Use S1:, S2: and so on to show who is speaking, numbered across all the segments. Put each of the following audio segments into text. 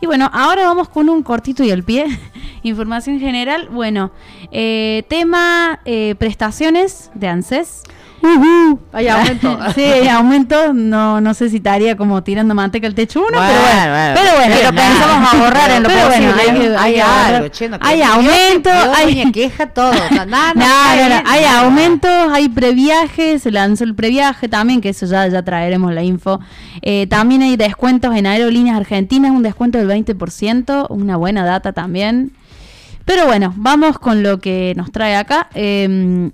S1: Y bueno, ahora vamos con un cortito y al pie. Información general. Bueno, eh, tema eh, prestaciones de ANSES.
S2: Hay aumento.
S1: sí, hay aumento. No, no sé si estaría como tirando manteca al techo uno, pero bueno. pero bueno,
S2: pero pensamos ahorrar en lo
S1: pero
S2: posible.
S1: bueno, hay,
S2: hay,
S1: hay
S2: algo,
S1: algo,
S2: che, no
S1: hay aumento,
S2: Dios,
S1: hay
S2: queja todo.
S1: No, no, no, hay aumentos, hay previaje, se lanzó el previaje también, que eso ya, ya traeremos la info. Eh, también hay descuentos en aerolíneas argentinas, un descuento del 20%, una buena data también. Pero bueno, vamos con lo que nos trae acá. Eh,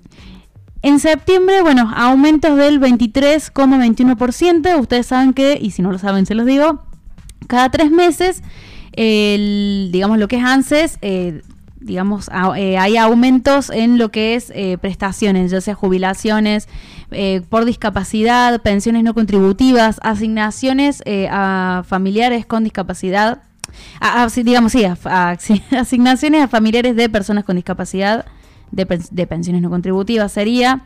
S1: en septiembre, bueno, aumentos del 23,21%. Ustedes saben que, y si no lo saben, se los digo, cada tres meses, el, digamos lo que es ANSES, eh, digamos, eh, hay aumentos en lo que es eh, prestaciones, ya sea jubilaciones eh, por discapacidad, pensiones no contributivas, asignaciones a familiares con discapacidad, digamos, sí, asignaciones a familiares de personas con discapacidad, de, de pensiones no contributivas sería.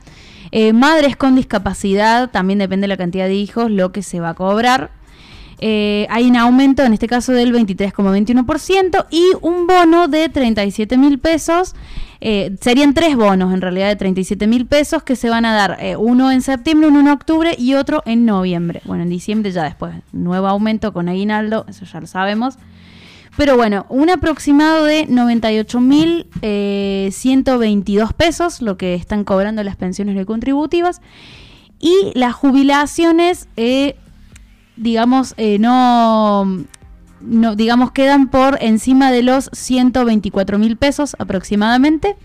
S1: Madres con discapacidad, también depende de la cantidad de hijos, lo que se va a cobrar. Eh, hay un aumento, en este caso, del 23,21% y un bono de 37 mil pesos. Eh, serían tres bonos, en realidad, de 37 mil pesos que se van a dar. eh, uno en septiembre, uno en octubre y otro en noviembre. Bueno, en diciembre ya después. Nuevo aumento con aguinaldo, eso ya lo sabemos. Pero bueno, un aproximado de 98.122 pesos, lo que están cobrando las pensiones no contributivas. Y las jubilaciones, digamos, eh, no, no, digamos, quedan por encima de los 124 mil pesos aproximadamente.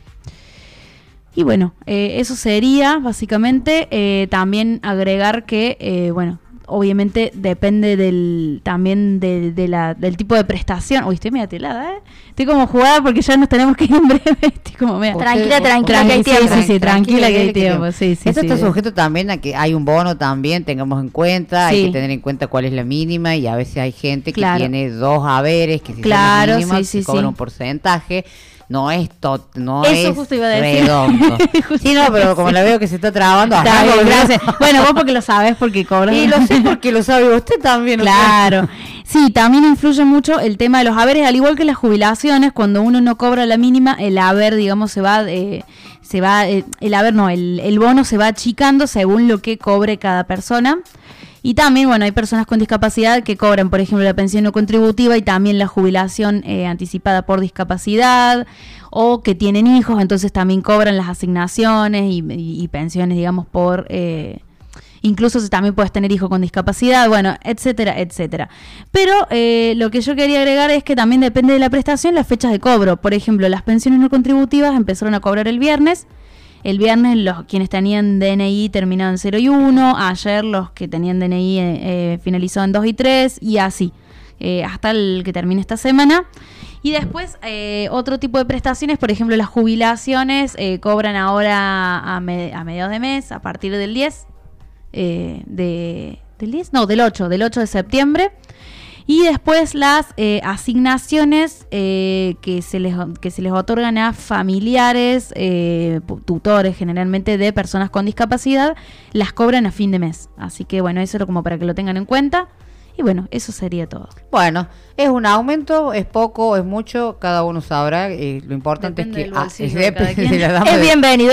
S1: Y bueno, eh, eso sería básicamente eh, también agregar que, bueno, obviamente depende del también de, de la, del tipo de prestación. Uy, estoy media telada, ¿eh? Estoy como jugada porque ya nos tenemos que ir en breve. Estoy como media...
S2: Tranquila, tranquila,
S1: Tranqui-
S2: que hay
S1: sí,
S2: tiempo.
S1: sí, sí, tranquila que hay tiempo. Sí, sí,
S2: Esto
S1: sí.
S2: está sujeto también a que hay un bono también, tengamos en cuenta, hay que tener en cuenta cuál es la mínima y a veces hay gente que
S1: Claro.
S2: tiene dos haberes que si
S1: Claro,
S2: son
S1: sí, sí,
S2: se cobra
S1: sí.
S2: un porcentaje. No es to- no
S1: Eso
S2: es
S1: justo iba a decir.
S2: redondo. Sí, no, pero como la veo que se está trabando,
S1: Está bien. Bueno, vos porque lo sabes, porque cobras.
S2: Y lo sé porque lo sabe usted también.
S1: Claro. Sí, también influye mucho el tema de los haberes, al igual que las jubilaciones, cuando uno no cobra la mínima, el haber, digamos, se va, eh, se va, eh, el haber no, el, el bono se va achicando según lo que cobre cada persona. Y también, bueno, hay personas con discapacidad que cobran, por ejemplo, la pensión no contributiva y también la jubilación eh, anticipada por discapacidad o que tienen hijos, entonces también cobran las asignaciones y, pensiones, digamos, por... eh, Incluso si también puedes tener hijo con discapacidad, bueno, etcétera, etcétera. Pero eh, lo que yo quería agregar es que también depende de la prestación las fechas de cobro. Por ejemplo, las pensiones no contributivas empezaron a cobrar el viernes. El viernes los quienes tenían DNI terminaban en 0 y 1. Ayer los que tenían DNI eh, eh, finalizó en 2 y 3 y así. eh, hasta el que termine esta semana. Y después eh, otro tipo de prestaciones, por ejemplo las jubilaciones eh, cobran ahora a, me- a mediados de mes, a partir del 10 eh, de, ¿del 10? No, del 8, del 8 de septiembre. Y después las eh, asignaciones eh, que, se les, que se les otorgan a familiares, eh, tutores generalmente de personas con discapacidad, las cobran a fin de mes. Así que bueno, eso era como para que lo tengan en cuenta. Y bueno, eso sería todo.
S2: Bueno, es un aumento, es poco, es mucho, cada uno sabrá. eh, lo importante
S1: Depende
S2: es que ah,
S1: de cada
S2: depende
S1: quien.
S2: de la dama
S3: Es
S2: de-
S3: bienvenido.